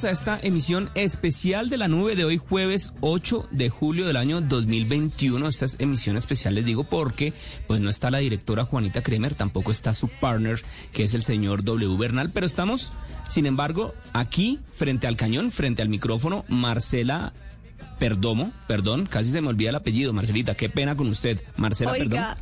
bienvenidos a esta emisión especial de la nube de hoy jueves 8 de julio del año 2021. Esta es emisión especial les digo porque pues no está la directora Juanita Kremer, tampoco está su partner que es el señor W Bernal, pero estamos sin embargo aquí frente al cañón, frente al micrófono, Marcela Perdomo, perdón, casi se me olvida el apellido, Marcelita, qué pena con usted, Marcela Oiga,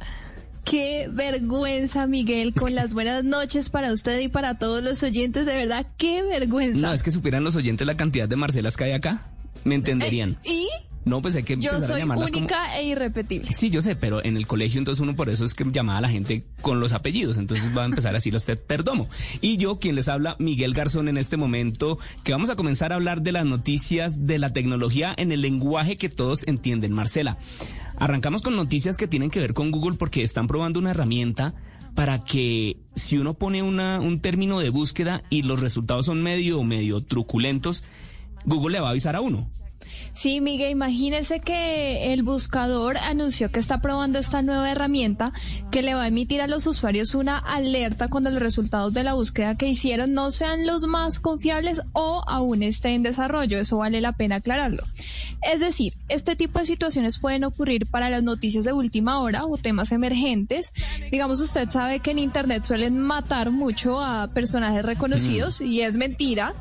qué vergüenza, Miguel, con las buenas noches para usted y para todos los oyentes. De verdad, qué vergüenza. No, es que supieran los oyentes la cantidad de Marcelas que hay acá, me entenderían. ¿Y? No, pues hay que Yo empezar a soy como- única e irrepetible. Sí, yo sé, pero en el colegio entonces uno por eso es que llamaba a la gente con los apellidos, entonces va a empezar a decirle a usted Perdomo. Y yo, quien les habla, Miguel Garzón en este momento, que vamos a comenzar a hablar de las noticias de la tecnología en el lenguaje que todos entienden. Marcela, arrancamos con noticias que tienen que ver con Google porque están probando una herramienta para que si uno pone una, un término de búsqueda y los resultados son medio medio truculentos, Google le va a avisar a uno. Sí, Miguel, imagínese que el buscador anunció que está probando esta nueva herramienta que le va a emitir a los usuarios una alerta cuando los resultados de la búsqueda que hicieron no sean los más confiables o aún esté en desarrollo. Eso vale la pena aclararlo. Es decir, este tipo de situaciones pueden ocurrir para las noticias de última hora o temas emergentes. Digamos, usted sabe que en Internet suelen matar mucho a personajes reconocidos y es mentira.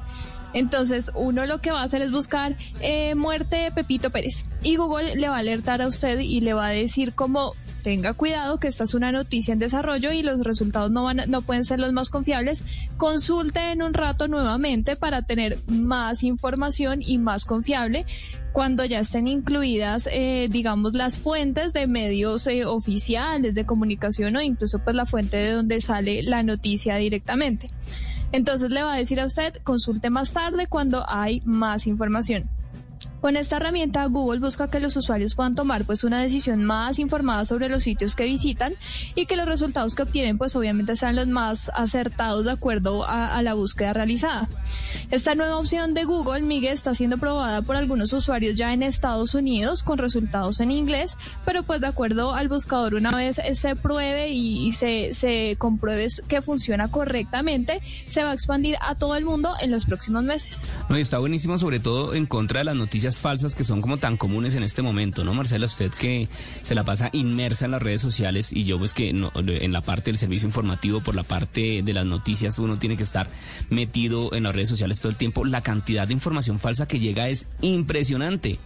Entonces, uno lo que va a hacer es buscar eh, muerte de Pepito Pérez. Y Google le va a alertar a usted y le va a decir como tenga cuidado que esta es una noticia en desarrollo y los resultados no van no pueden ser los más confiables. Consulte en un rato nuevamente para tener más información y más confiable cuando ya estén incluidas, eh, digamos, las fuentes de medios eh, oficiales de comunicación o incluso pues la fuente de donde sale la noticia directamente. Entonces le va a decir a usted, consulte más tarde cuando hay más información. Con esta herramienta, Google busca que los usuarios puedan tomar pues una decisión más informada sobre los sitios que visitan y que los resultados que obtienen pues obviamente sean los más acertados de acuerdo a, a la búsqueda realizada. Esta nueva opción de Google, Miguel, está siendo probada por algunos usuarios ya en Estados Unidos con resultados en inglés, pero pues de acuerdo al buscador una vez se pruebe y, y se, se compruebe que funciona correctamente, se va a expandir a todo el mundo en los próximos meses. No, está buenísimo sobre todo en contra de las noticias falsas que son como tan comunes en este momento, ¿no, Marcela? Usted que se la pasa inmersa en las redes sociales y yo pues que no, en la parte del servicio informativo, por la parte de las noticias, uno tiene que estar metido en las redes sociales todo el tiempo. La cantidad de información falsa que llega es impresionante.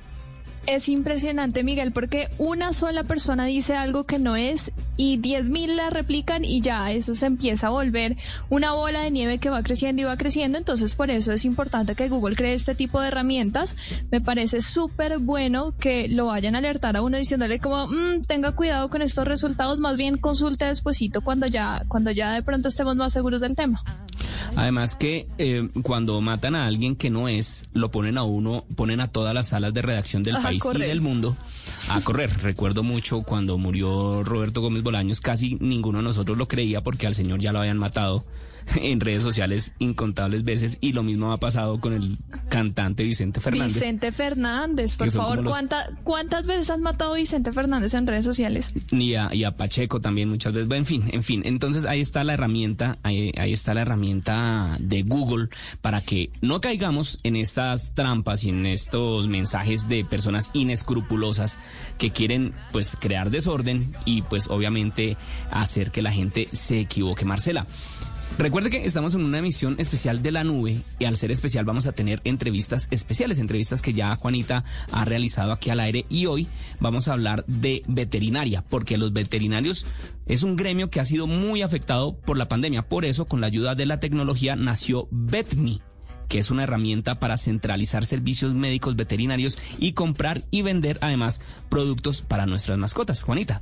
Es impresionante, Miguel, porque una sola persona dice algo que no es y 10.000 la replican y ya eso se empieza a volver una bola de nieve que va creciendo y va creciendo. Entonces, por eso es importante que Google cree este tipo de herramientas. Me parece súper bueno que lo vayan a alertar a uno diciéndole como, "Mm, tenga cuidado con estos resultados, más bien consulte despuesito cuando ya, cuando ya de pronto estemos más seguros del tema. Además que eh, cuando matan a alguien que no es, lo ponen a uno, ponen a todas las salas de redacción del A país correr. y del mundo a correr. Recuerdo mucho cuando murió Roberto Gómez Bolaños, casi ninguno de nosotros lo creía porque al señor ya lo habían matado en redes sociales incontables veces y lo mismo ha pasado con el cantante Vicente Fernández. Vicente Fernández, por favor, los- ¿cuánta- ¿cuántas veces has matado a Vicente Fernández en redes sociales? y a, y a Pacheco también muchas veces. En fin, en fin. Entonces ahí está la herramienta, ahí, ahí está la herramienta de Google para que no caigamos en estas trampas y en estos mensajes de personas inescrupulosas que quieren pues crear desorden y pues obviamente hacer que la gente se equivoque. Marcela. Recuerde que estamos en una emisión especial de la nube y al ser especial vamos a tener entrevistas especiales, entrevistas que ya Juanita ha realizado aquí al aire y hoy vamos a hablar de veterinaria, porque los veterinarios es un gremio que ha sido muy afectado por la pandemia. Por eso, con la ayuda de la tecnología, nació VetMe que es una herramienta para centralizar servicios médicos veterinarios y comprar y vender además productos para nuestras mascotas. Juanita.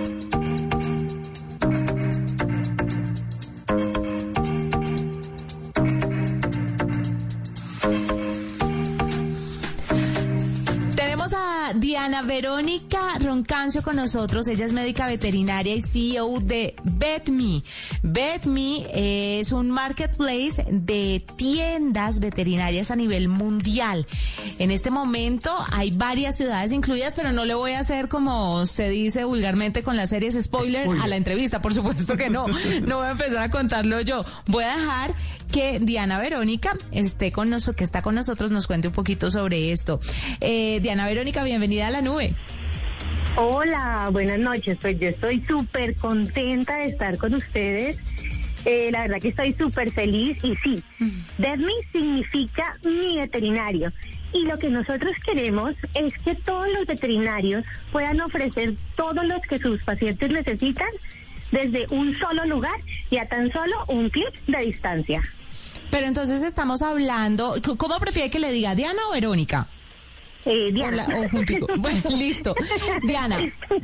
A Diana Verónica Roncancio con nosotros. Ella es médica veterinaria y CEO de VetMe. VetMe es un marketplace de tiendas veterinarias a nivel mundial. En este momento hay varias ciudades incluidas, pero no le voy a hacer como se dice vulgarmente con las series spoiler, a la entrevista. Por supuesto que no. No voy a empezar a contarlo yo. Voy a dejar que Diana Verónica esté con nosotros, que está con nosotros, nos cuente un poquito sobre esto. Eh, Diana Verónica, bienvenida a la nube. Hola, buenas noches. Pues yo estoy súper contenta de estar con ustedes. Eh, la verdad que estoy súper feliz y sí, DESMI significa mi veterinario. Y lo que nosotros queremos es que todos los veterinarios puedan ofrecer todo lo que sus pacientes necesitan desde un solo lugar y a tan solo un clic de distancia. Pero entonces estamos hablando, ¿cómo prefiere que le diga Diana o Verónica? Eh, Diana. Hola. Bueno, listo. Diana,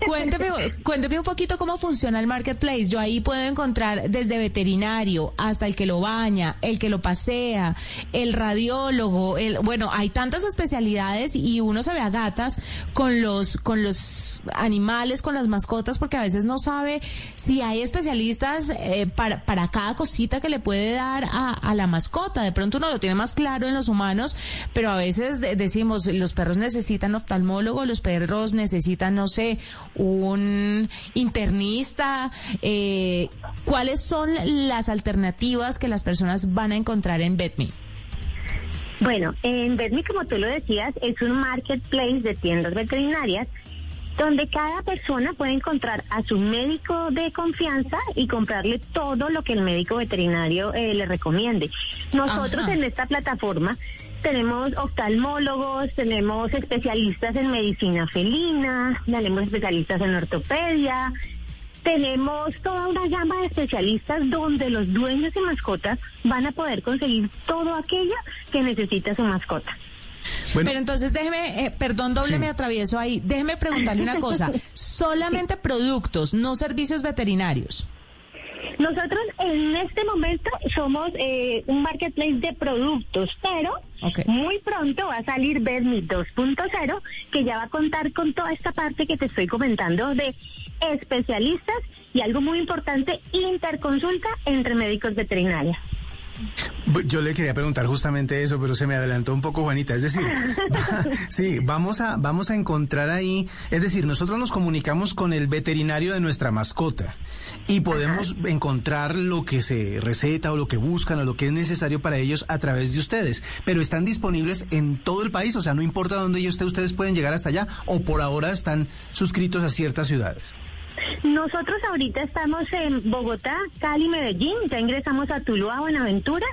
cuénteme, cuénteme un poquito cómo funciona el marketplace. Yo ahí puedo encontrar desde veterinario hasta el que lo baña, el que lo pasea, el radiólogo, el, bueno, hay tantas especialidades y uno se ve a gatas con los, con los animales, con las mascotas, porque a veces no sabe si hay especialistas eh, para, para cada cosita que le puede dar a, a la mascota. De pronto uno lo tiene más claro en los humanos, pero a veces de- decimos, los perros necesitan oftalmólogo, los perros necesitan, no sé, un internista. Eh, ¿Cuáles son las alternativas que las personas van a encontrar en VetMe? Bueno, en Vetmi, como tú lo decías, es un marketplace de tiendas veterinarias donde cada persona puede encontrar a su médico de confianza y comprarle todo lo que el médico veterinario eh, le recomiende. Nosotros Ajá. en esta plataforma tenemos oftalmólogos, tenemos especialistas en medicina felina, tenemos especialistas en ortopedia, tenemos toda una gama de especialistas donde los dueños de mascotas van a poder conseguir todo aquello que necesita su mascota. Pero entonces déjeme, eh, perdón, doble Sí. me atravieso ahí. Déjeme preguntarle una cosa. Solamente productos, no servicios veterinarios. Nosotros en este momento somos eh, un marketplace de productos, pero muy pronto va a salir Vermi 2.0, que ya va a contar con toda esta parte que te estoy comentando de especialistas y algo muy importante, interconsulta entre médicos veterinarios. Yo le quería preguntar justamente eso, pero se me adelantó un poco Juanita. Es decir, sí, vamos a, vamos a encontrar ahí, es decir, nosotros nos comunicamos con el veterinario de nuestra mascota y podemos encontrar lo que se receta o lo que buscan o lo que es necesario para ellos a través de ustedes. Pero están disponibles en todo el país, o sea, no importa dónde yo esté, ustedes pueden llegar hasta allá o por ahora están suscritos a ciertas ciudades. Nosotros ahorita estamos en Bogotá, Cali, Medellín, ya ingresamos a Tuluá, Buenaventura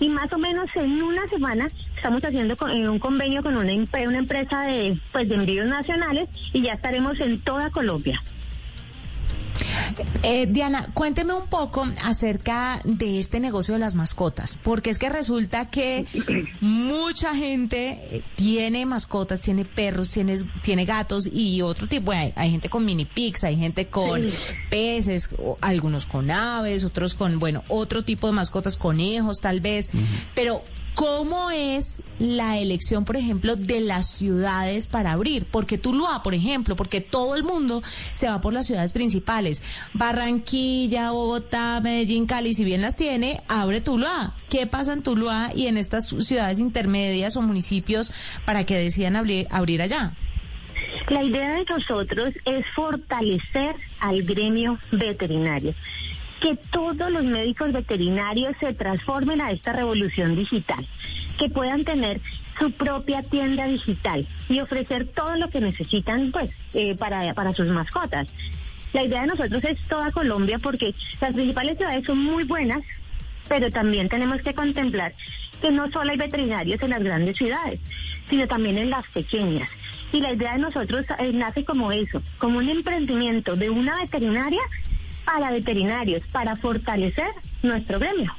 y más o menos en una semana estamos haciendo un convenio con una, empre- una empresa de, pues, de envíos nacionales y ya estaremos en toda Colombia. Eh, Diana, cuénteme un poco acerca de este negocio de las mascotas, porque es que resulta que mucha gente eh, tiene mascotas, tiene perros, tiene, tiene gatos y otro tipo. Hay, hay gente con mini pigs, hay gente con peces, algunos con aves, otros con, bueno, otro tipo de mascotas, conejos tal vez, pero ¿Cómo es la elección, por ejemplo, de las ciudades para abrir? Porque Tuluá, por ejemplo, porque todo el mundo se va por las ciudades principales. Barranquilla, Bogotá, Medellín, Cali, si bien las tiene, abre Tuluá. ¿Qué pasa en Tuluá y en estas ciudades intermedias o municipios para que decidan abrir, abrir allá? La idea de nosotros es fortalecer al gremio veterinario, que todos los médicos veterinarios se transformen a esta revolución digital, que puedan tener su propia tienda digital y ofrecer todo lo que necesitan pues eh, para, para sus mascotas. La idea de nosotros es toda Colombia porque las principales ciudades son muy buenas, pero también tenemos que contemplar que no solo hay veterinarios en las grandes ciudades, sino también en las pequeñas. Y la idea de nosotros eh, nace como eso, como un emprendimiento de una veterinaria para veterinarios, para fortalecer nuestro gremio.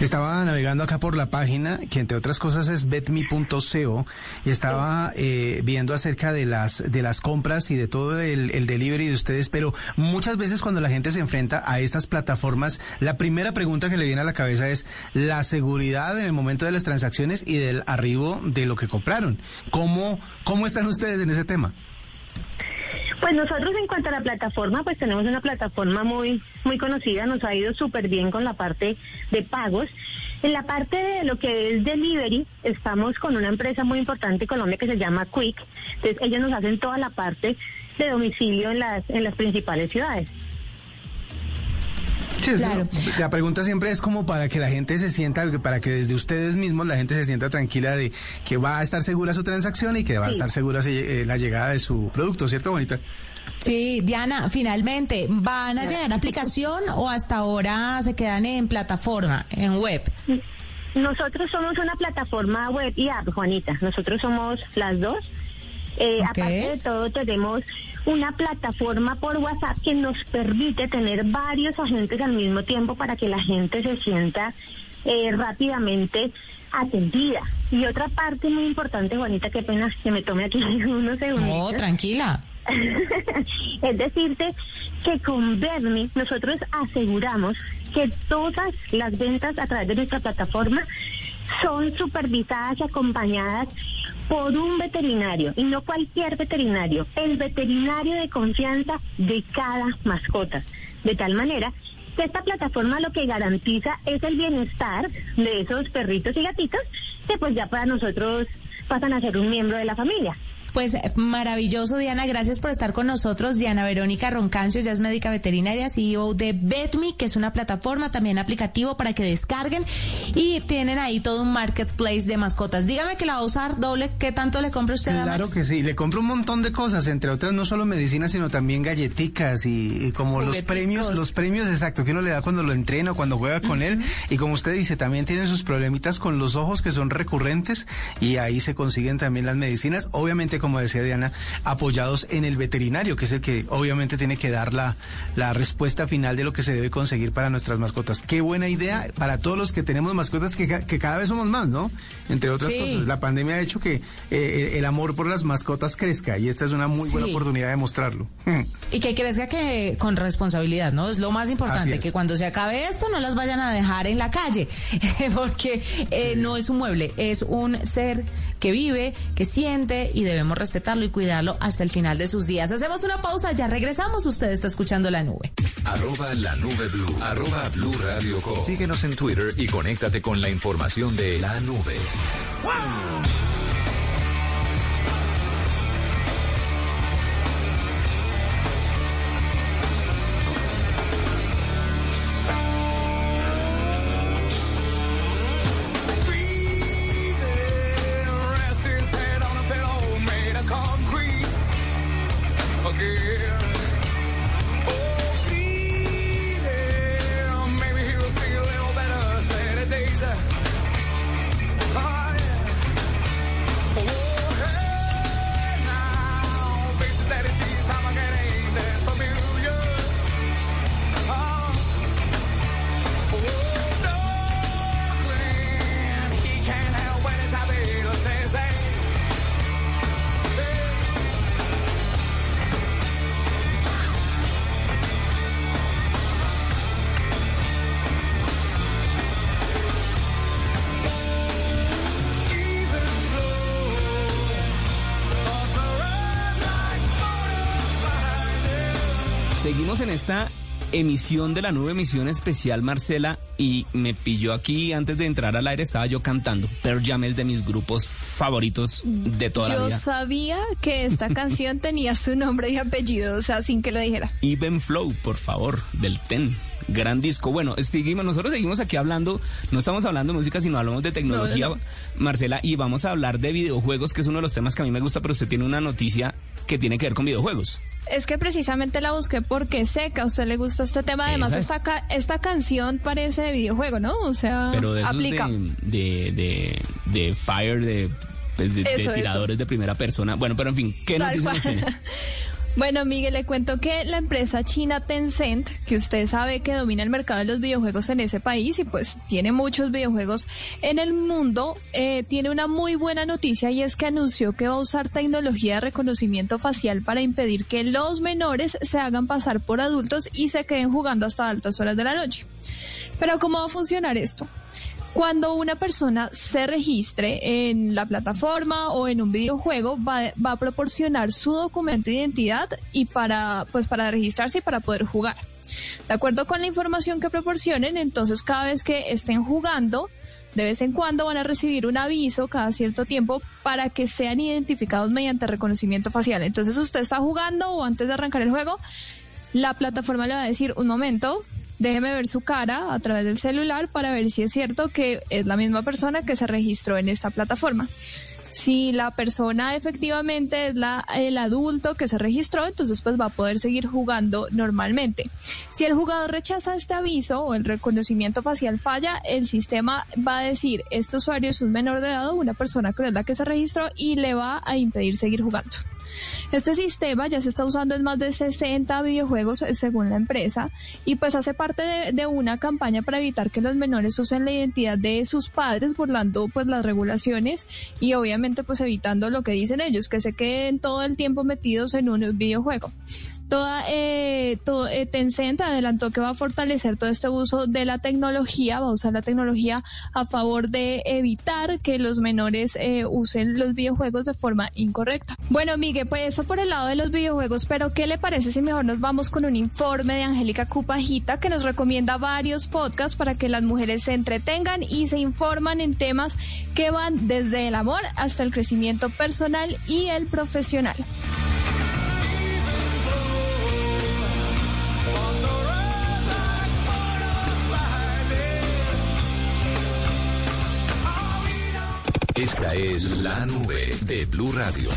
Estaba navegando acá por la página, que entre otras cosas es betme.co, y estaba eh, viendo acerca de las, de las compras y de todo el, el delivery de ustedes, pero muchas veces cuando la gente se enfrenta a estas plataformas, la primera pregunta que le viene a la cabeza es la seguridad en el momento de las transacciones y del arribo de lo que compraron. ¿Cómo, cómo están ustedes en ese tema? Pues nosotros en cuanto a la plataforma, pues tenemos una plataforma muy muy conocida, nos ha ido súper bien con la parte de pagos. En la parte de lo que es delivery, estamos con una empresa muy importante en Colombia que se llama Quick. Entonces ellos nos hacen toda la parte de domicilio en las en las principales ciudades. Es- La pregunta siempre es como para que la gente se sienta, para que desde ustedes mismos la gente se sienta tranquila de que va a estar segura su transacción y que va a estar segura eh, la llegada de su producto, ¿cierto, bonita? Sí, Diana, finalmente, ¿van a llegar a aplicación o hasta ahora se quedan en plataforma, en web? Nosotros somos una plataforma web y app, Juanita. Nosotros somos las dos. Eh, Ok. Aparte de todo, tenemos una plataforma por WhatsApp que nos permite tener varios agentes al mismo tiempo para que la gente se sienta eh, rápidamente atendida. Y otra parte muy importante, Juanita, qué pena que me tome aquí unos segundos. No, tranquila. es decirte que con Vermi nosotros aseguramos que todas las ventas a través de nuestra plataforma son supervisadas y acompañadas por un veterinario y no cualquier veterinario, el veterinario de confianza de cada mascota. De tal manera que esta plataforma lo que garantiza es el bienestar de esos perritos y gatitos que pues ya para nosotros pasan a ser un miembro de la familia. Pues maravilloso, Diana. Gracias por estar con nosotros. Diana Verónica Roncancio, ya es médica veterinaria, CEO de BetMe, que es una plataforma también aplicativo para que descarguen y tienen ahí todo un marketplace de mascotas. Dígame que la va a usar doble. ¿Qué tanto le compra usted a Claro que sí, le compro un montón de cosas, entre otras no solo medicinas, sino también galletitas y, y como los premios, los premios exacto que uno le da cuando lo entrena o cuando juega con él. Y como usted dice, también tiene sus problemitas con los ojos que son recurrentes y ahí se consiguen también las medicinas. Obviamente, como decía Diana, apoyados en el veterinario, que es el que obviamente tiene que dar la, la respuesta final de lo que se debe conseguir para nuestras mascotas. Qué buena idea para todos los que tenemos mascotas que, que cada vez somos más, ¿no? Entre otras Sí. cosas. La pandemia ha hecho que eh, el amor por las mascotas crezca y esta es una muy buena Sí. oportunidad de mostrarlo. Hmm. Y que crezca que con responsabilidad, ¿no? Es lo más importante, es. que cuando se acabe esto no las vayan a dejar en la calle, porque eh, no es un mueble, es un ser que vive, que siente y debemos respetarlo y cuidarlo hasta el final de sus días. Hacemos una pausa, ya regresamos, usted está escuchando la nube. Arroba la nube blue. Arroba blue radio com. Síguenos en Twitter y conéctate con la información de la nube. Rest en esta emisión de la nube, emisión especial, Marcela, y me pilló aquí antes de entrar al aire, estaba yo cantando. Pearl Jam es de mis grupos favoritos de toda la Yo vida. sabía que esta canción tenía su nombre y apellido, o sea, sin que lo dijera. Even Flow, por favor, del Ten. Gran disco. Bueno, seguimos, nosotros seguimos aquí hablando, no estamos hablando de música, sino hablamos de tecnología, No, no, Marcela, y vamos a hablar de videojuegos, que es uno de los temas que a mí me gusta, pero usted tiene una noticia que tiene que ver con videojuegos. Es que precisamente la busqué porque sé que a usted le gusta este tema. Además, es. esta, ca- esta canción parece de videojuego, ¿no? O sea, Pero de aplica. de, de, de, de Fire, de, de- de Eso, tiradores de primera persona. Bueno, pero en fin, ¿qué Tal noticia nos cual. tiene? Bueno, Miguel, le cuento que la empresa china Tencent, que usted sabe que domina el mercado de los videojuegos en ese país y pues tiene muchos videojuegos en el mundo, eh, tiene una muy buena noticia y es que anunció que va a usar tecnología de reconocimiento facial para impedir que los menores se hagan pasar por adultos y se queden jugando hasta altas horas de la noche. Pero ¿cómo va a funcionar esto? Cuando una persona se registre en la plataforma o en un videojuego, va, va a proporcionar su documento de identidad y para, pues para registrarse y para poder jugar. De acuerdo con la información que proporcionen, entonces cada vez que estén jugando, de vez en cuando van a recibir un aviso cada cierto tiempo para que sean identificados mediante reconocimiento facial. Entonces usted está jugando o antes de arrancar el juego, la plataforma le va a decir, un momento, déjeme ver su cara a través del celular para ver si es cierto que es la misma persona que se registró en esta plataforma. Si la persona efectivamente es la, el adulto que se registró, entonces pues va a poder seguir jugando normalmente. Si el jugador rechaza este aviso o el reconocimiento facial falla, el sistema va a decir, este usuario es un menor de edad o una persona que es la que se registró y le va a impedir seguir jugando. Este sistema ya se está usando en más de 60 videojuegos eh, según la empresa y pues hace parte de, de una campaña para evitar que los menores usen la identidad de sus padres burlando pues las regulaciones y obviamente pues evitando lo que dicen ellos, que se queden todo el tiempo metidos en un videojuego. Toda, eh, todo, eh, Tencent adelantó que va a fortalecer todo este uso de la tecnología, va a usar la tecnología a favor de evitar que los menores eh, usen los videojuegos de forma incorrecta. Bueno, Miguel, pues eso por el lado de los videojuegos, pero ¿qué le parece si mejor nos vamos con un informe de Angélica Cupajita que nos recomienda varios podcasts para que las mujeres se entretengan y se informan en temas que van desde el amor hasta el crecimiento personal y el profesional? Esta es la nube de Blue Radio.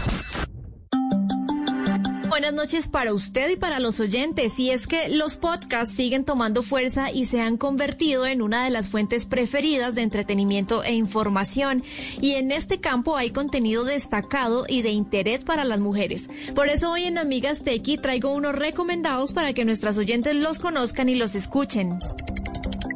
Buenas noches para usted y para los oyentes. Y es que los podcasts siguen tomando fuerza y se han convertido en una de las fuentes preferidas de entretenimiento e información. Y en este campo hay contenido destacado y de interés para las mujeres. Por eso hoy en Amigas Tequi traigo unos recomendados para que nuestras oyentes los conozcan y los escuchen.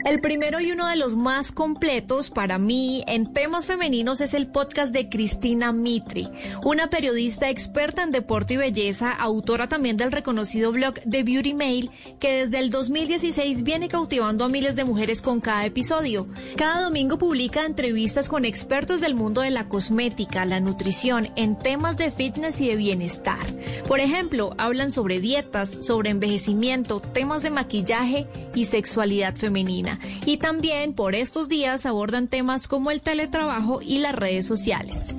El primero y uno de los más completos para mí en temas femeninos es el podcast de Cristina Mitri, una periodista experta en deporte y belleza, autora también del reconocido blog The Beauty Mail, que desde el 2016 viene cautivando a miles de mujeres con cada episodio. Cada domingo publica entrevistas con expertos del mundo de la cosmética, la nutrición, en temas de fitness y de bienestar. Por ejemplo, hablan sobre dietas, sobre envejecimiento, temas de maquillaje y sexualidad femenina. Y también por estos días abordan temas como el teletrabajo y las redes sociales.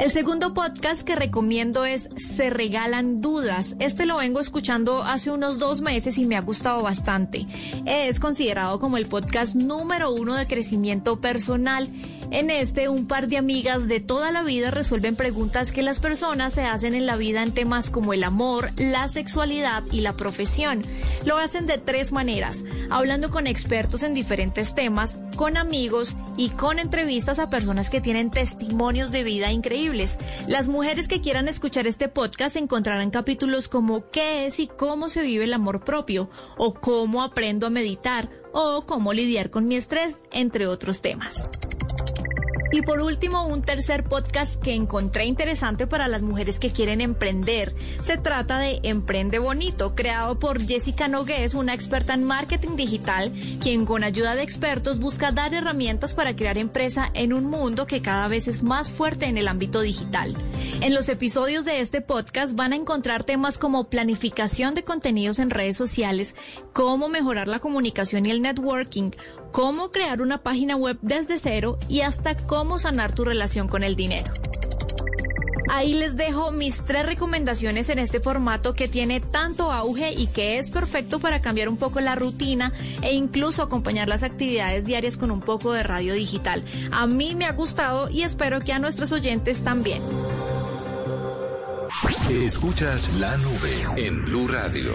El segundo podcast que recomiendo es Se Regalan Dudas. Este lo vengo escuchando hace unos dos meses y me ha gustado bastante. Es considerado como el podcast número uno de crecimiento personal. En este, un par de amigas de toda la vida resuelven preguntas que las personas se hacen en la vida en temas como el amor, la sexualidad y la profesión. Lo hacen de tres maneras, hablando con expertos en diferentes temas, con amigos y con entrevistas a personas que tienen testimonios de vida increíbles. Las mujeres que quieran escuchar este podcast encontrarán capítulos como qué es y cómo se vive el amor propio, o cómo aprendo a meditar, o cómo lidiar con mi estrés, entre otros temas. Y por último, un tercer podcast que encontré interesante para las mujeres que quieren emprender. Se trata de Emprende Bonito, creado por Jessica Nogués, una experta en marketing digital, quien con ayuda de expertos busca dar herramientas para crear empresa en un mundo que cada vez es más fuerte en el ámbito digital. En los episodios de este podcast van a encontrar temas como planificación de contenidos en redes sociales, cómo mejorar la comunicación y el networking, cómo crear una página web desde cero y hasta cómo sanar tu relación con el dinero. Ahí les dejo mis tres recomendaciones en este formato que tiene tanto auge y que es perfecto para cambiar un poco la rutina e incluso acompañar las actividades diarias con un poco de radio digital. A mí me ha gustado y espero que a nuestros oyentes también. Escuchas la nube en Blue Radio.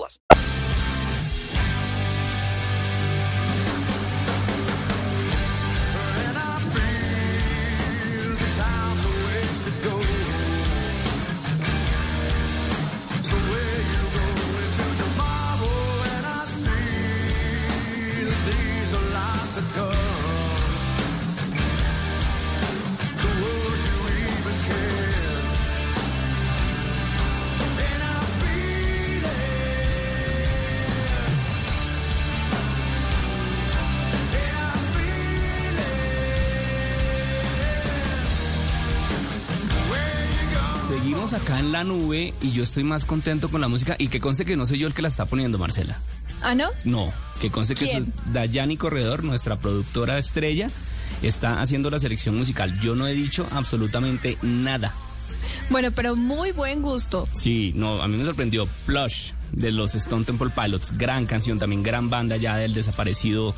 plus. Acá en la nube y yo estoy más contento con la música y que conste que no soy yo el que la está poniendo, Marcela. ¿Ah, no? No, que conste que soy Dayani Corredor, nuestra productora estrella, está haciendo la selección musical. Yo no he dicho absolutamente nada. Bueno, pero muy buen gusto. Sí, no, a mí me sorprendió Plush de los Stone Temple Pilots, gran canción, también gran banda ya del desaparecido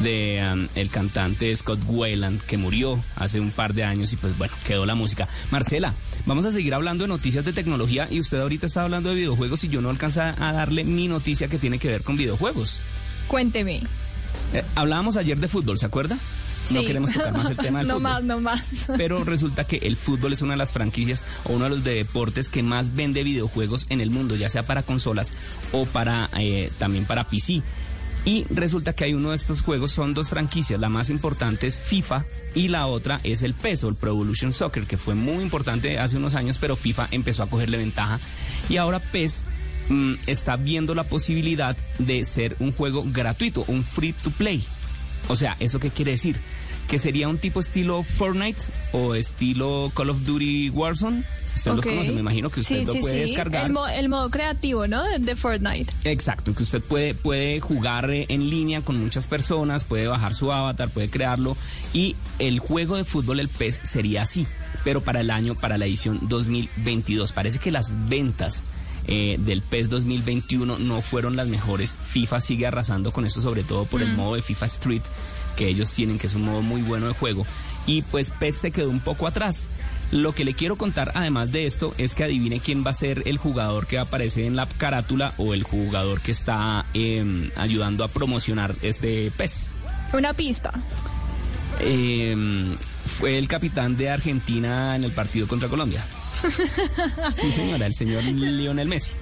de um, el cantante Scott Weiland que murió hace un par de años y pues bueno, quedó la música. Marcela, vamos a seguir hablando de noticias de tecnología y usted ahorita está hablando de videojuegos y yo no alcanza a darle mi noticia que tiene que ver con videojuegos. Cuénteme. Eh, hablábamos ayer de fútbol, ¿se acuerda? No queremos tocar más el tema del no fútbol. más, no más. Pero resulta que el fútbol es una de las franquicias o uno de los deportes que más vende videojuegos en el mundo, ya sea para consolas o para eh, también para PC. Y resulta que hay uno de estos juegos, son dos franquicias, la más importante es FIFA y la otra es el PES o el Pro Evolution Soccer, que fue muy importante hace unos años, pero FIFA empezó a cogerle ventaja. Y ahora PES mm, está viendo la posibilidad de ser un juego gratuito, un free to play. O sea, ¿eso qué quiere decir? Que sería un tipo estilo Fortnite o estilo Call of Duty Warzone. Usted los conoce, me imagino que usted Sí, lo sí, puede sí. descargar. El, mo- el modo creativo, ¿no? De, de Fortnite. Exacto, que usted puede, puede jugar eh, en línea con muchas personas, puede bajar su avatar, puede crearlo y el juego de fútbol, el PES, sería así, pero para el año, para la edición 2022. Parece que las ventas eh, del PES 2021 no fueron las mejores. FIFA sigue arrasando con esto, sobre todo por el Mm. modo de FIFA Street que ellos tienen, que es un modo muy bueno de juego. Y pues PES se quedó un poco atrás. Lo que le quiero contar, además de esto, es que adivine quién va a ser el jugador que aparece en la carátula o el jugador que está em, ayudando a promocionar este PES. Una pista. Em, fue el capitán de Argentina en el partido contra Colombia. Sí, señora, el señor Lionel Messi.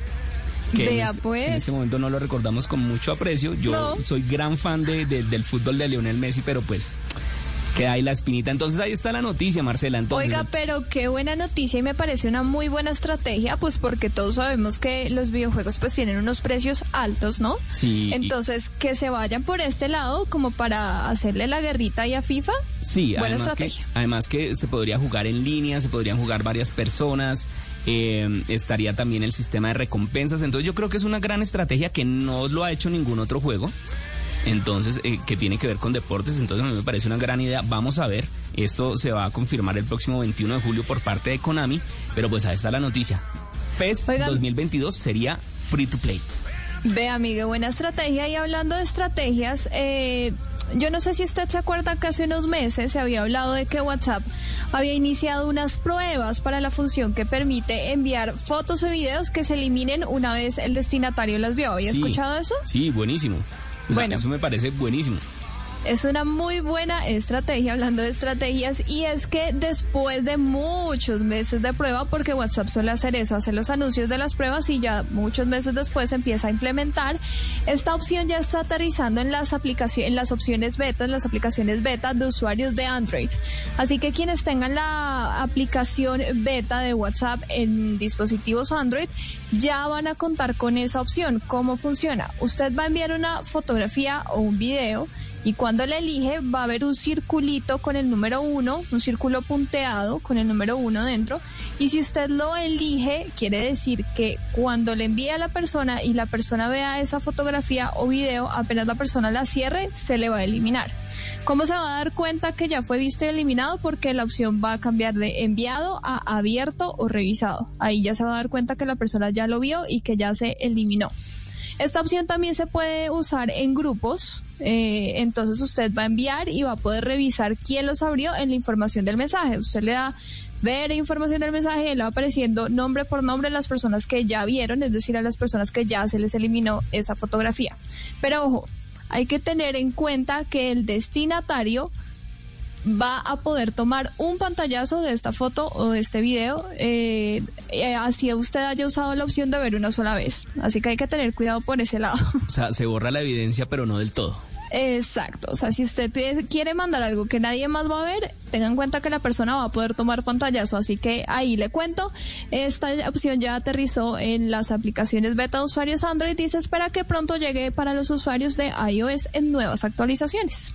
Que Vea, en, este, pues. en este momento no lo recordamos con mucho aprecio. Yo No. soy gran fan de, de- del fútbol de Lionel Messi, pero pues queda ahí la espinita. Entonces ahí está la noticia, Marcela. Entonces, Oiga, pero qué buena noticia y me parece una muy buena estrategia, pues porque todos sabemos que los videojuegos pues tienen unos precios altos, ¿no? Sí, Entonces, que se vayan por este lado como para hacerle la guerrita ahí a FIFA. Sí, Buena además que, estrategia. además que se podría jugar en línea, se podrían jugar varias personas eh, estaría también el sistema de recompensas. Entonces yo creo que es una gran estrategia que no lo ha hecho ningún otro juego. Entonces, eh, que tiene que ver con deportes, entonces a mí me parece una gran idea. Vamos a ver, esto se va a confirmar el próximo 21 de julio por parte de Konami, pero pues ahí está la noticia. PES Oigan. 2022 sería free to play. Ve, amigo, buena estrategia. Y hablando de estrategias, eh, yo no sé si usted se acuerda que hace unos meses se había hablado de que WhatsApp había iniciado unas pruebas para la función que permite enviar fotos o videos que se eliminen una vez el destinatario las vio. ¿Había Sí. escuchado eso? Sí, buenísimo. O sea, Bueno. eso me parece buenísimo. Es una muy buena estrategia, hablando de estrategias, y es que después de muchos meses de prueba, porque WhatsApp suele hacer eso, hacer los anuncios de las pruebas y ya muchos meses después empieza a implementar, esta opción ya está aterrizando en las aplicaciones, en las opciones beta, las aplicaciones beta de usuarios de Android. Así que quienes tengan la aplicación beta de WhatsApp en dispositivos Android ya van a contar con esa opción. ¿Cómo funciona? Usted va a enviar una fotografía o un video y cuando le elige va a haber un circulito con el número uno, un círculo punteado con el número uno dentro. Y si usted lo elige, quiere decir que cuando le envíe a la persona y la persona vea esa fotografía o video, apenas la persona la cierre, se le va a eliminar. ¿Cómo se va a dar cuenta que ya fue visto y eliminado? Porque la opción va a cambiar de enviado a abierto o revisado. Ahí ya se va a dar cuenta que la persona ya lo vio y que ya se eliminó. Esta opción también se puede usar en grupos, eh, entonces usted va a enviar y va a poder revisar quién los abrió en la información del mensaje. Usted le da ver información del mensaje y le va apareciendo nombre por nombre a las personas que ya vieron, es decir, a las personas que ya se les eliminó esa fotografía. Pero ojo, hay que tener en cuenta que el destinatario va a poder tomar un pantallazo de esta foto o de este video, eh, eh, así usted haya usado la opción de ver una sola vez. Así que hay que tener cuidado por ese lado. O sea, se borra la evidencia, pero no del todo. Exacto, o sea, si usted quiere mandar algo que nadie más va a ver, tenga en cuenta que la persona va a poder tomar pantallazo, así que ahí le cuento, esta opción ya aterrizó en las aplicaciones beta de usuarios Android y se espera que pronto llegue para los usuarios de iOS en nuevas actualizaciones.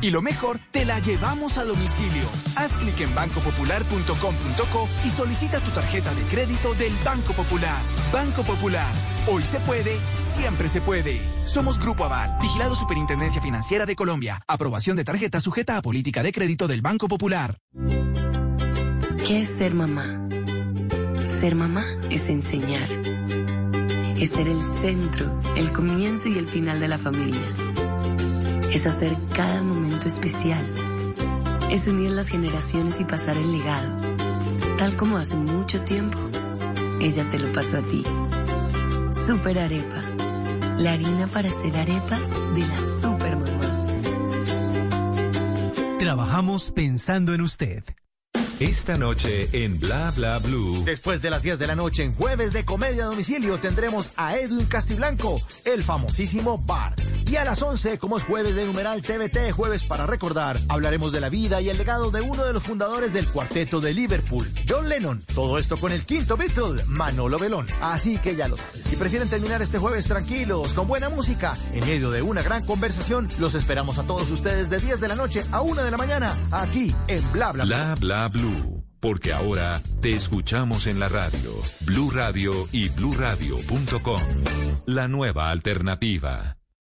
Y lo mejor, te la llevamos a domicilio. Haz clic en bancopopular.com.co y solicita tu tarjeta de crédito del Banco Popular. Banco Popular. Hoy se puede, siempre se puede. Somos Grupo Aval, vigilado Superintendencia Financiera de Colombia. Aprobación de tarjeta sujeta a política de crédito del Banco Popular. ¿Qué es ser mamá? Ser mamá es enseñar. Es ser el centro, el comienzo y el final de la familia. Es hacer cada momento especial. Es unir las generaciones y pasar el legado. Tal como hace mucho tiempo, ella te lo pasó a ti. Super Arepa. La harina para hacer arepas de las super mamás. Trabajamos pensando en usted. Esta noche en Bla Bla Blue. Después de las 10 de la noche en jueves de comedia a domicilio tendremos a Edwin Castiblanco, el famosísimo Bart. Y a las 11, como es jueves de numeral TVT, jueves para recordar, hablaremos de la vida y el legado de uno de los fundadores del cuarteto de Liverpool, John Lennon. Todo esto con el quinto Beatle, Manolo Belón. Así que ya lo saben, si prefieren terminar este jueves tranquilos, con buena música, en medio de una gran conversación, los esperamos a todos ustedes de 10 de la noche a 1 de la mañana, aquí en Bla Bla. Bla Bla Blue. Porque ahora te escuchamos en la radio. Blue Radio y bluradio.com. La nueva alternativa.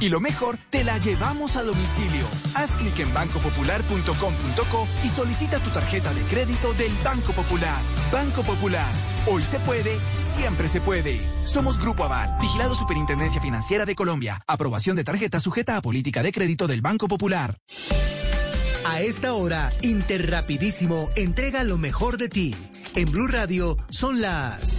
Y lo mejor, te la llevamos a domicilio. Haz clic en bancopopular.com.co y solicita tu tarjeta de crédito del Banco Popular. Banco Popular. Hoy se puede, siempre se puede. Somos Grupo Aval, vigilado Superintendencia Financiera de Colombia. Aprobación de tarjeta sujeta a política de crédito del Banco Popular. A esta hora, Interrapidísimo entrega lo mejor de ti. En Blue Radio son las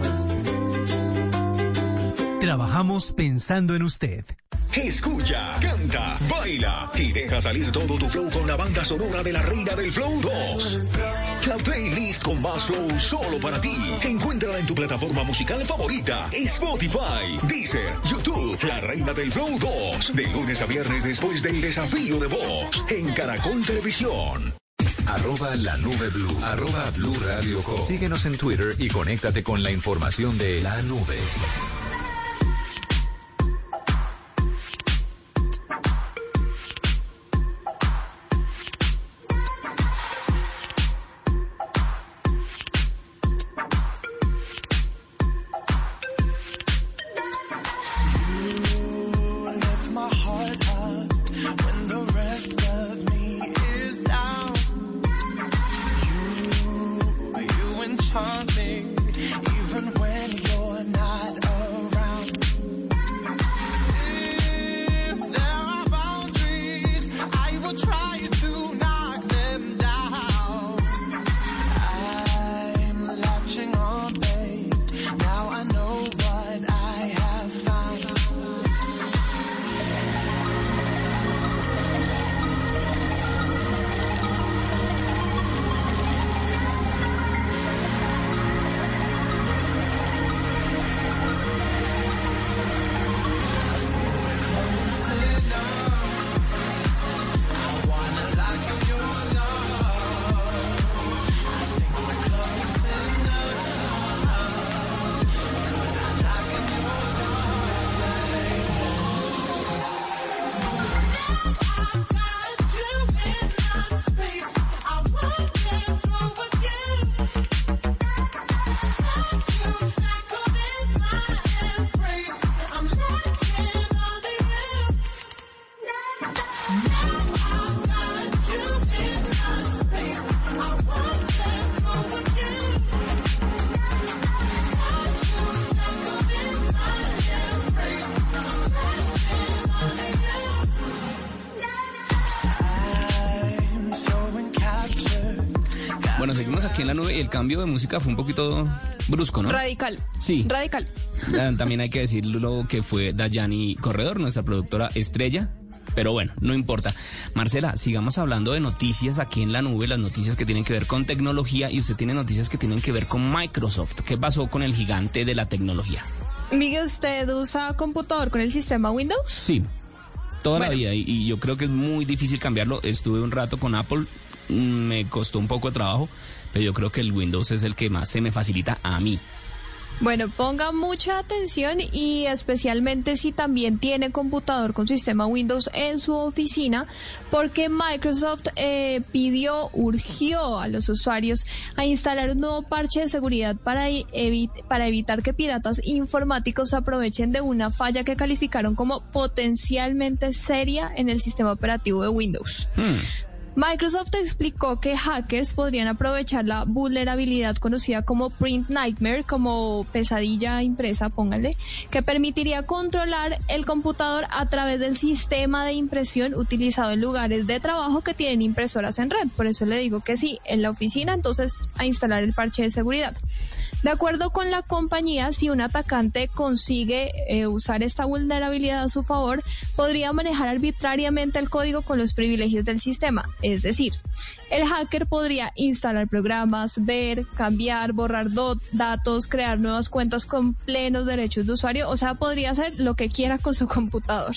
Trabajamos pensando en usted. Escucha, canta, baila y deja salir todo tu flow con la banda sonora de la Reina del Flow 2. La playlist con más flow solo para ti. Encuéntrala en tu plataforma musical favorita, Spotify, Deezer, YouTube, La Reina del Flow 2. De lunes a viernes después del desafío de voz en Caracol Televisión. Arroba la nube blue. Arroba blue radio com. Síguenos en Twitter y conéctate con la información de la nube. Even when you're Bueno, seguimos aquí en la nube y el cambio de música fue un poquito brusco, ¿no? Radical. Sí. Radical. Ah, También hay que decirlo que fue Dayani Corredor, nuestra productora estrella. Pero bueno, no importa. Marcela, sigamos hablando de noticias aquí en la nube, las noticias que tienen que ver con tecnología y usted tiene noticias que tienen que ver con Microsoft. ¿Qué pasó con el gigante de la tecnología? Miguel, ¿usted usa computador con el sistema Windows? Sí, toda la vida y, y yo creo que es muy difícil cambiarlo. Estuve un rato con Apple, me costó un poco de trabajo, pero yo creo que el Windows es el que más se me facilita a mí. Bueno, ponga mucha atención y especialmente si también tiene computador con sistema Windows en su oficina, porque Microsoft eh, pidió, urgió a los usuarios a instalar un nuevo parche de seguridad para, evi- para evitar que piratas informáticos aprovechen de una falla que calificaron como potencialmente seria en el sistema operativo de Windows. Microsoft explicó que hackers podrían aprovechar la vulnerabilidad conocida como Print Nightmare, como pesadilla impresa, póngale, que permitiría controlar el computador a través del sistema de impresión utilizado en lugares de trabajo que tienen impresoras en red. Por eso le digo que sí, en la oficina, entonces a instalar el parche de seguridad. De acuerdo con la compañía, si un atacante consigue eh, usar esta vulnerabilidad a su favor, podría manejar arbitrariamente el código con los privilegios del sistema. Es decir, el hacker podría instalar programas, ver, cambiar, borrar datos, crear nuevas cuentas con plenos derechos de usuario, o sea, podría hacer lo que quiera con su computador.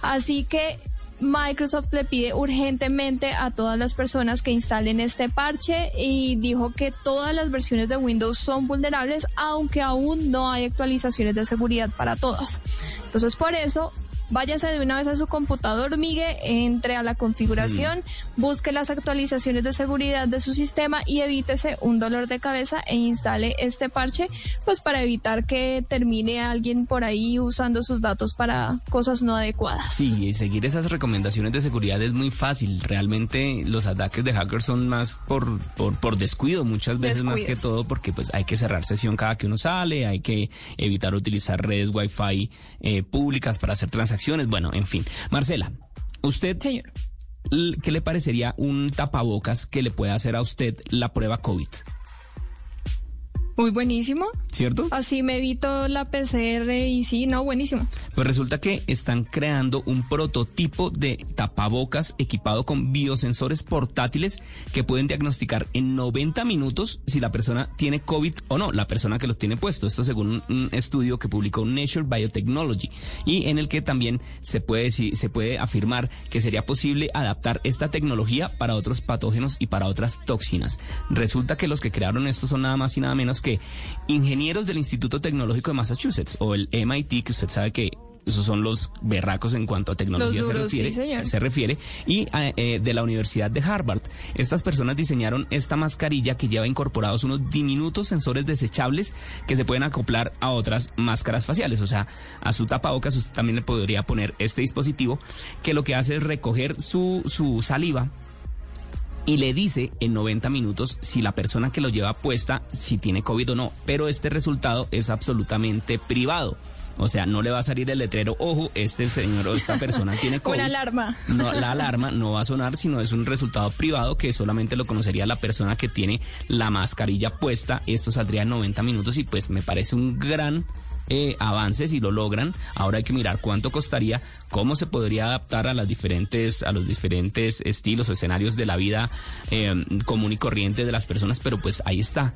Así que Microsoft le pide urgentemente a todas las personas que instalen este parche y dijo que todas las versiones de Windows son vulnerables, aunque aún no hay actualizaciones de seguridad para todas. Entonces, por eso, váyase de una vez a su computador, Migue, entre a la configuración, busque las actualizaciones de seguridad de su sistema y evítese un dolor de cabeza e instale este parche, pues para evitar que termine alguien por ahí usando sus datos para cosas no adecuadas. Sí, y seguir esas recomendaciones de seguridad es muy fácil. Realmente los ataques de hackers son más por, por, por descuido, muchas veces más que todo, porque pues hay que cerrar sesión cada que uno sale, hay que evitar utilizar redes Wi-Fi eh, públicas para hacer transacciones. Bueno, en fin. Marcela, usted, l- ¿qué le parecería un tapabocas que le pueda hacer a usted la prueba COVID? Muy buenísimo. ¿Cierto? Así me evito la PCR y sí, no, buenísimo. Pues resulta que están creando un prototipo de tapabocas equipado con biosensores portátiles que pueden diagnosticar en 90 minutos si la persona tiene COVID o no, la persona que los tiene puesto. Esto según un, estudio que publicó Nature Biotechnology y en el que también se puede, decir- se puede afirmar que sería posible adaptar esta tecnología para otros patógenos y para otras toxinas. Resulta que los que crearon esto son nada más y nada menos que ingenieros del Instituto Tecnológico de Massachusetts o el MIT, que usted sabe que esos son los berracos en cuanto a tecnología se refiere, sí, se refiere, y eh, eh, de la Universidad de Harvard. Estas personas diseñaron esta mascarilla que lleva incorporados unos diminutos sensores desechables que se pueden acoplar a otras máscaras faciales, o sea, a su tapabocas usted también le podría poner este dispositivo que lo que hace es recoger su, su saliva y le dice en 90 minutos si la persona que lo lleva puesta si tiene COVID o no. Pero este resultado es absolutamente privado. O sea, no le va a salir el letrero, ojo, este señor o esta persona tiene COVID. Una alarma. No, la alarma no va a sonar, sino es un resultado privado que solamente lo conocería la persona que tiene la mascarilla puesta. Esto saldría en 90 minutos y pues me parece un gran eh, avance si lo logran. Ahora hay que mirar cuánto costaría, cómo se podría adaptar a las diferentes, a los diferentes estilos o escenarios de la vida eh, común y corriente de las personas, pero pues ahí está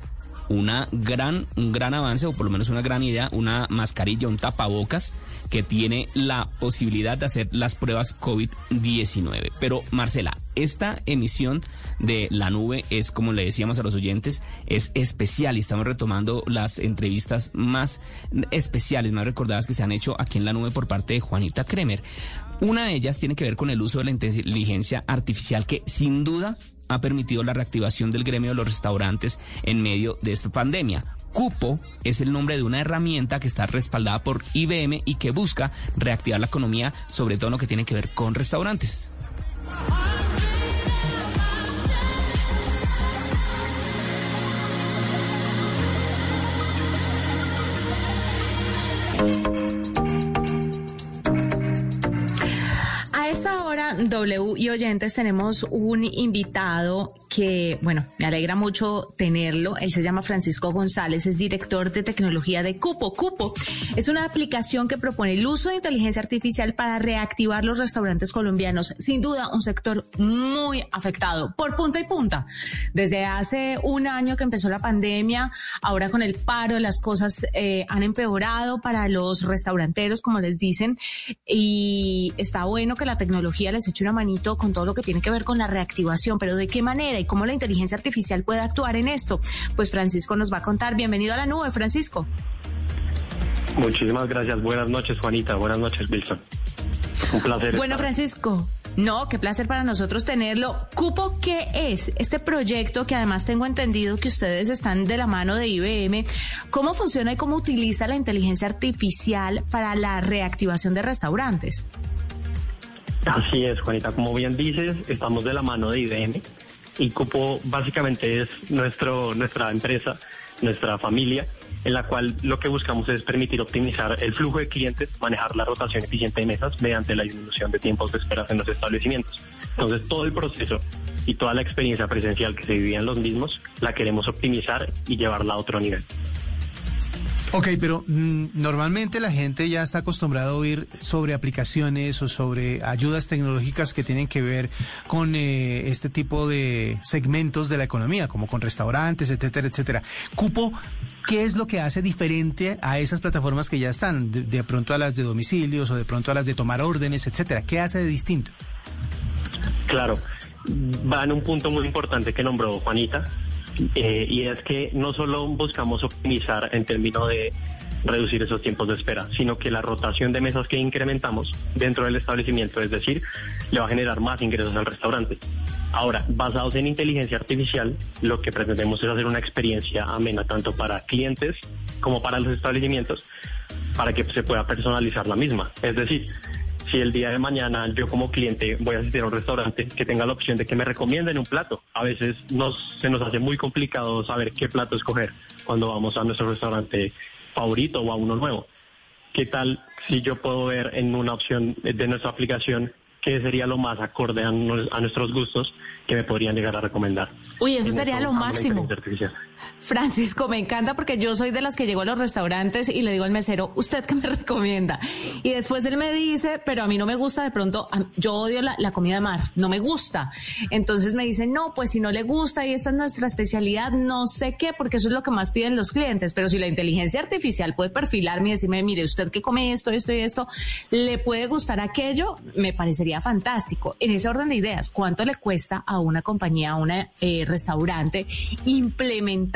una gran, un gran avance, o por lo menos una gran idea, una mascarilla, un tapabocas que tiene la posibilidad de hacer las pruebas COVID-19. Pero, Marcela, esta emisión de la nube es, como le decíamos a los oyentes, es especial y estamos retomando las entrevistas más especiales, más recordadas que se han hecho aquí en la nube por parte de Juanita Kremer. Una de ellas tiene que ver con el uso de la inteligencia artificial que sin duda ha permitido la reactivación del gremio de los restaurantes en medio de esta pandemia. Cupo es el nombre de una herramienta que está respaldada por IBM y que busca reactivar la economía, sobre todo en lo que tiene que ver con restaurantes. W y oyentes, tenemos un invitado que, bueno, me alegra mucho tenerlo. Él se llama Francisco González, es director de tecnología de Cupo. Cupo es una aplicación que propone el uso de inteligencia artificial para reactivar los restaurantes colombianos. Sin duda, un sector muy afectado por punta y punta. Desde hace un año que empezó la pandemia, ahora con el paro, las cosas eh, han empeorado para los restauranteros, como les dicen, y está bueno que la tecnología les eche una manito con todo lo que tiene que ver con la reactivación, pero ¿de qué manera y cómo la inteligencia artificial puede actuar en esto? Pues Francisco nos va a contar. Bienvenido a la nube, Francisco. Muchísimas gracias. Buenas noches, Juanita. Buenas noches, Wilson. Un placer. Bueno, estar- Francisco. No, qué placer para nosotros tenerlo. Cupo, ¿qué es este proyecto que además tengo entendido que ustedes están de la mano de IBM? ¿Cómo funciona y cómo utiliza la inteligencia artificial para la reactivación de restaurantes? Así es, Juanita. Como bien dices, estamos de la mano de IBM y Cupo básicamente es nuestro, nuestra empresa, nuestra familia, en la cual lo que buscamos es permitir optimizar el flujo de clientes, manejar la rotación eficiente de mesas mediante la disminución de tiempos de espera en los establecimientos. Entonces, todo el proceso y toda la experiencia presencial que se vivía en los mismos la queremos optimizar y llevarla a otro nivel. Ok, pero mm, normalmente la gente ya está acostumbrada a oír sobre aplicaciones o sobre ayudas tecnológicas que tienen que ver con eh, este tipo de segmentos de la economía, como con restaurantes, etcétera, etcétera. Cupo, ¿qué es lo que hace diferente a esas plataformas que ya están? De, de pronto a las de domicilios o de pronto a las de tomar órdenes, etcétera. ¿Qué hace de distinto? Claro, va en un punto muy importante que nombró Juanita, eh, y es que no solo buscamos optimizar en términos de reducir esos tiempos de espera, sino que la rotación de mesas que incrementamos dentro del establecimiento, es decir, le va a generar más ingresos al restaurante. Ahora, basados en inteligencia artificial, lo que pretendemos es hacer una experiencia amena tanto para clientes como para los establecimientos, para que se pueda personalizar la misma. Es decir, si el día de mañana yo como cliente voy a asistir a un restaurante que tenga la opción de que me recomienden un plato. A veces nos, se nos hace muy complicado saber qué plato escoger cuando vamos a nuestro restaurante favorito o a uno nuevo. ¿Qué tal si yo puedo ver en una opción de nuestra aplicación qué sería lo más acorde a, nu- a nuestros gustos que me podrían llegar a recomendar? Uy, eso sería lo máximo. Francisco, me encanta porque yo soy de las que llego a los restaurantes y le digo al mesero, ¿usted qué me recomienda? Y después él me dice, pero a mí no me gusta de pronto, yo odio la, comida de mar, no me gusta. Entonces me dice, no, pues si no le gusta y esta es nuestra especialidad, no sé qué, porque eso es lo que más piden los clientes. Pero si la inteligencia artificial puede perfilarme y decirme, mire, usted que come esto, esto y esto, le puede gustar aquello, me parecería fantástico. En ese orden de ideas, ¿cuánto le cuesta a una compañía, a un restaurante, implementar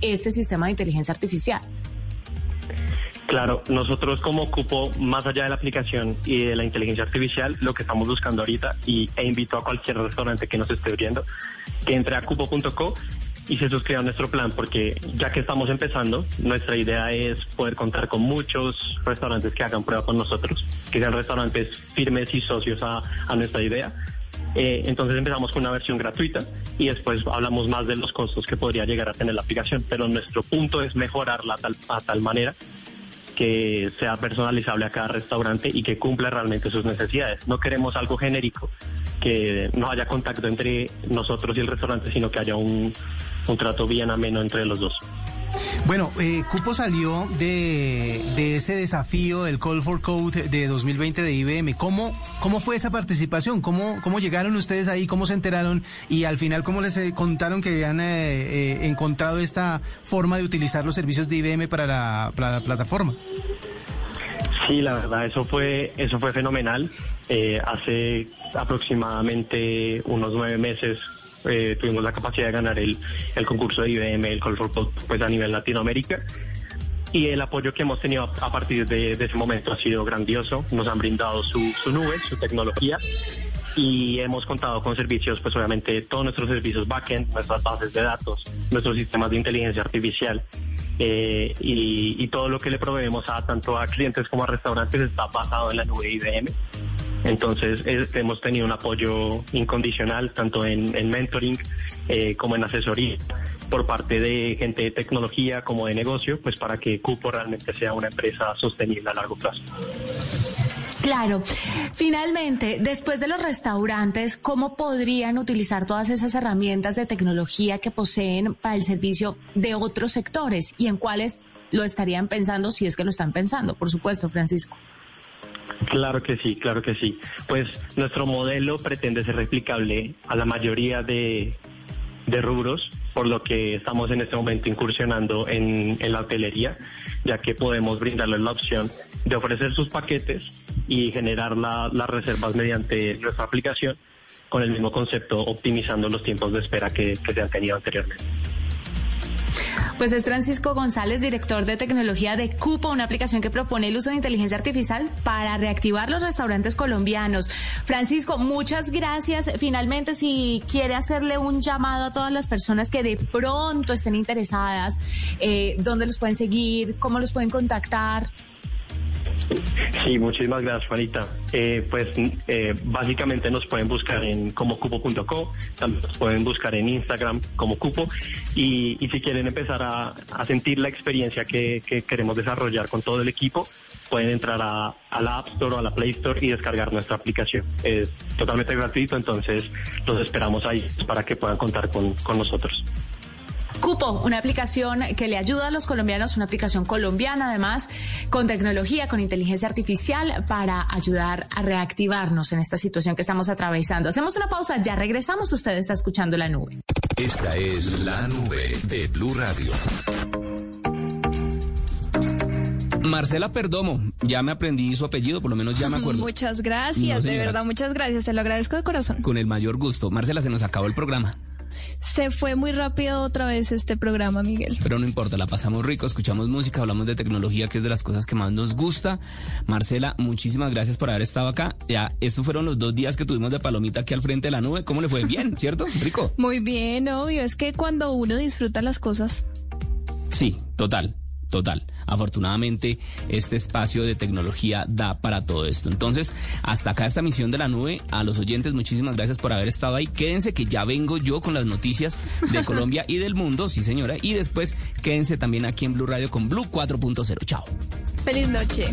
este sistema de inteligencia artificial? Claro, nosotros como Cupo, más allá de la aplicación y de la inteligencia artificial, lo que estamos buscando ahorita, y, e invito a cualquier restaurante que nos esté viendo, que entre a cupo.co y se suscriba a nuestro plan, porque ya que estamos empezando, nuestra idea es poder contar con muchos restaurantes que hagan prueba con nosotros, que sean restaurantes firmes y socios a, a nuestra idea. Eh, entonces empezamos con una versión gratuita y después hablamos más de los costos que podría llegar a tener la aplicación, pero nuestro punto es mejorarla a tal, a tal manera que sea personalizable a cada restaurante y que cumpla realmente sus necesidades. No queremos algo genérico, que no haya contacto entre nosotros y el restaurante, sino que haya un, un trato bien ameno entre los dos. Bueno, eh, Cupo salió de, ese desafío, el Call for Code de 2020 de IBM. ¿Cómo, cómo fue esa participación? ¿Cómo, ¿Cómo llegaron ustedes ahí? ¿Cómo se enteraron? Y al final, ¿cómo les eh, contaron que habían eh, eh, encontrado esta forma de utilizar los servicios de IBM para la, para la plataforma? Sí, la verdad, eso fue, eso fue fenomenal. Eh, hace aproximadamente unos nueve meses eh, tuvimos la capacidad de ganar el, el concurso de IBM, el Call for Code, pues a nivel Latinoamérica. Y el apoyo que hemos tenido a, partir de, de ese momento ha sido grandioso. Nos han brindado su, su nube, su tecnología y hemos contado con servicios, pues obviamente todos nuestros servicios backend, nuestras bases de datos, nuestros sistemas de inteligencia artificial eh, y, y todo lo que le proveemos a tanto a clientes como a restaurantes está basado en la nube IBM. Entonces es- hemos tenido un apoyo incondicional tanto en, en mentoring eh, como en asesoría por parte de gente de tecnología como de negocio, pues para que Cupo realmente sea una empresa sostenible a largo plazo. Claro. Finalmente, después de los restaurantes, ¿cómo podrían utilizar todas esas herramientas de tecnología que poseen para el servicio de otros sectores y en cuáles lo estarían pensando si es que lo están pensando? Por supuesto, Francisco. Claro que sí, claro que sí. Pues nuestro modelo pretende ser replicable a la mayoría de, rubros, por lo que estamos en este momento incursionando en, la hotelería, ya que podemos brindarles la opción de ofrecer sus paquetes y generar la- las reservas mediante nuestra aplicación con el mismo concepto, optimizando los tiempos de espera que se han tenido anteriormente. Pues es Francisco González, director de tecnología de Cupo, una aplicación que propone el uso de inteligencia artificial para reactivar los restaurantes colombianos. Francisco, muchas gracias. Finalmente, si quiere hacerle un llamado a todas las personas que de pronto estén interesadas, eh, ¿dónde los pueden seguir? ¿Cómo los pueden contactar? Sí, muchísimas gracias, Juanita. Eh, pues eh, básicamente nos pueden buscar en comocupo.co, también nos pueden buscar en Instagram como cupo y, si quieren empezar a, sentir la experiencia que, que queremos desarrollar con todo el equipo, pueden entrar a, la App Store o a la Play Store y descargar nuestra aplicación. Es totalmente gratuito, entonces los esperamos ahí para que puedan contar con, con nosotros. Cupo, una aplicación que le ayuda a los colombianos, una aplicación colombiana además, con tecnología, con inteligencia artificial para ayudar a reactivarnos en esta situación que estamos atravesando. Hacemos una pausa, ya regresamos, usted está escuchando la nube. Esta es la nube de Blue Radio. Marcela Perdomo, ya me aprendí su apellido, por lo menos ya me acuerdo. Muchas No, gracias, de verdad, muchas gracias. Te lo agradezco de corazón. Con el mayor gusto. Marcela, se nos acabó el programa. Se fue muy rápido otra vez este programa, Miguel. Pero no importa, la pasamos rico, escuchamos música, hablamos de tecnología, que es de las cosas que más nos gusta. Marcela, muchísimas gracias por haber estado acá. Ya, estos fueron los dos días que tuvimos de palomita aquí al frente de la nube. ¿Cómo le fue? Bien, ¿cierto? Rico. Muy bien, obvio. Es que cuando uno disfruta las cosas, Sí, total, total. Afortunadamente, este espacio de tecnología da para todo esto. Entonces, hasta acá esta misión de la nube. A los oyentes, muchísimas gracias por haber estado ahí. Quédense que ya vengo yo con las noticias de Colombia y del mundo, sí señora. Y después, quédense también aquí en Blue Radio con Blue 4.0. Chao. feliz noche.